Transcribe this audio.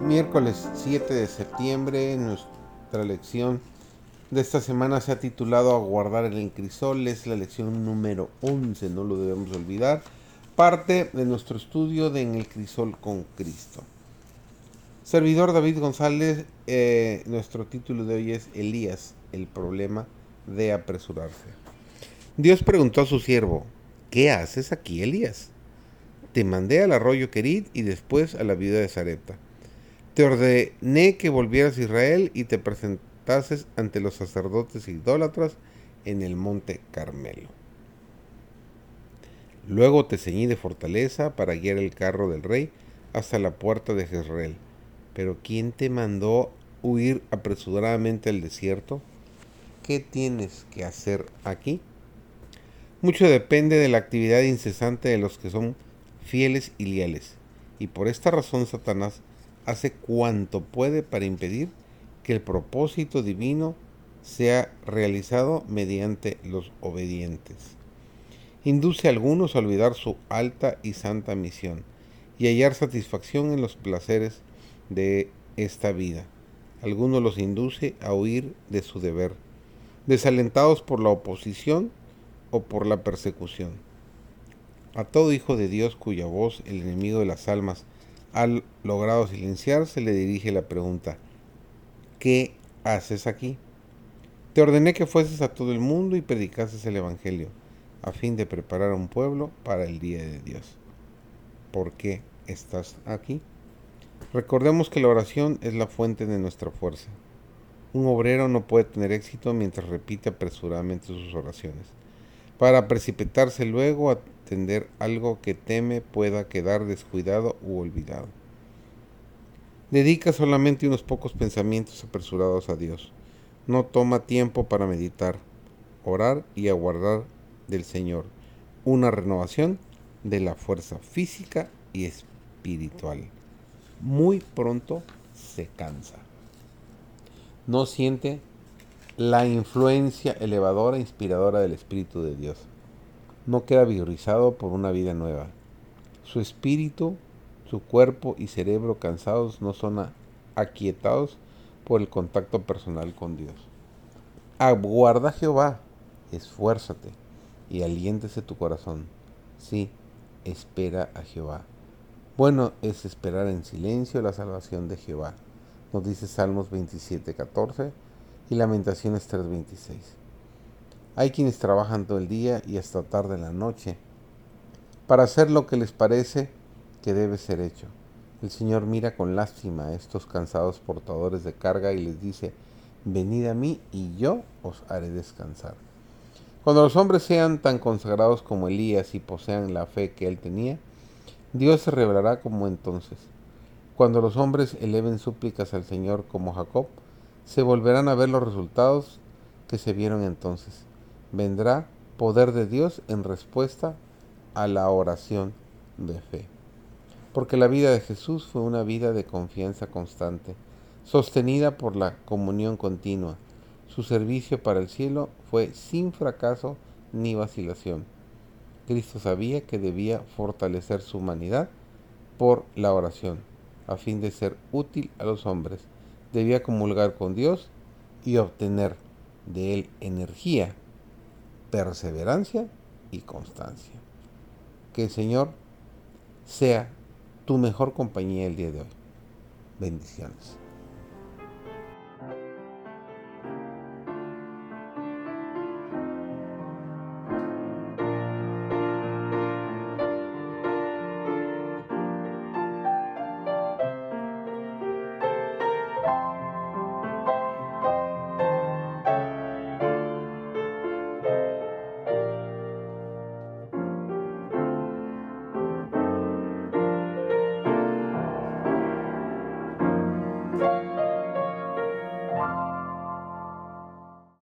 Miércoles 7 de septiembre, nuestra lección de esta semana se ha titulado Aguardar el encrisol, es la lección número 11, no lo debemos olvidar, parte de nuestro estudio de En el crisol con Cristo. Servidor David González, eh, nuestro título de hoy es Elías, el problema de apresurarse. Dios preguntó a su siervo, ¿qué haces aquí, Elías? Te mandé al arroyo Querid y después a la vida de Zarepta te ordené que volvieras a Israel y te presentases ante los sacerdotes idólatras en el monte Carmelo. Luego te ceñí de fortaleza para guiar el carro del rey hasta la puerta de Jezreel. Pero ¿quién te mandó huir apresuradamente al desierto? ¿Qué tienes que hacer aquí? Mucho depende de la actividad incesante de los que son fieles y leales. Y por esta razón Satanás hace cuanto puede para impedir que el propósito divino sea realizado mediante los obedientes. Induce a algunos a olvidar su alta y santa misión y hallar satisfacción en los placeres de esta vida. Algunos los induce a huir de su deber, desalentados por la oposición o por la persecución. A todo hijo de Dios cuya voz el enemigo de las almas ha logrado silenciar, se le dirige la pregunta, ¿qué haces aquí? Te ordené que fueses a todo el mundo y predicases el Evangelio, a fin de preparar a un pueblo para el día de Dios. ¿Por qué estás aquí? Recordemos que la oración es la fuente de nuestra fuerza. Un obrero no puede tener éxito mientras repite apresuradamente sus oraciones, para precipitarse luego a algo que teme pueda quedar descuidado u olvidado. Dedica solamente unos pocos pensamientos apresurados a Dios. No toma tiempo para meditar, orar y aguardar del Señor una renovación de la fuerza física y espiritual. Muy pronto se cansa. No siente la influencia elevadora e inspiradora del Espíritu de Dios no queda vigorizado por una vida nueva. Su espíritu, su cuerpo y cerebro cansados no son aquietados por el contacto personal con Dios. Aguarda Jehová, esfuérzate y aliéntese tu corazón. Sí, espera a Jehová. Bueno es esperar en silencio la salvación de Jehová, nos dice Salmos 27, 14 y Lamentaciones 3, 26. Hay quienes trabajan todo el día y hasta tarde en la noche para hacer lo que les parece que debe ser hecho. El Señor mira con lástima a estos cansados portadores de carga y les dice, venid a mí y yo os haré descansar. Cuando los hombres sean tan consagrados como Elías y posean la fe que él tenía, Dios se revelará como entonces. Cuando los hombres eleven súplicas al Señor como Jacob, se volverán a ver los resultados que se vieron entonces vendrá poder de Dios en respuesta a la oración de fe. Porque la vida de Jesús fue una vida de confianza constante, sostenida por la comunión continua. Su servicio para el cielo fue sin fracaso ni vacilación. Cristo sabía que debía fortalecer su humanidad por la oración, a fin de ser útil a los hombres. Debía comulgar con Dios y obtener de él energía perseverancia y constancia. Que el Señor sea tu mejor compañía el día de hoy. Bendiciones.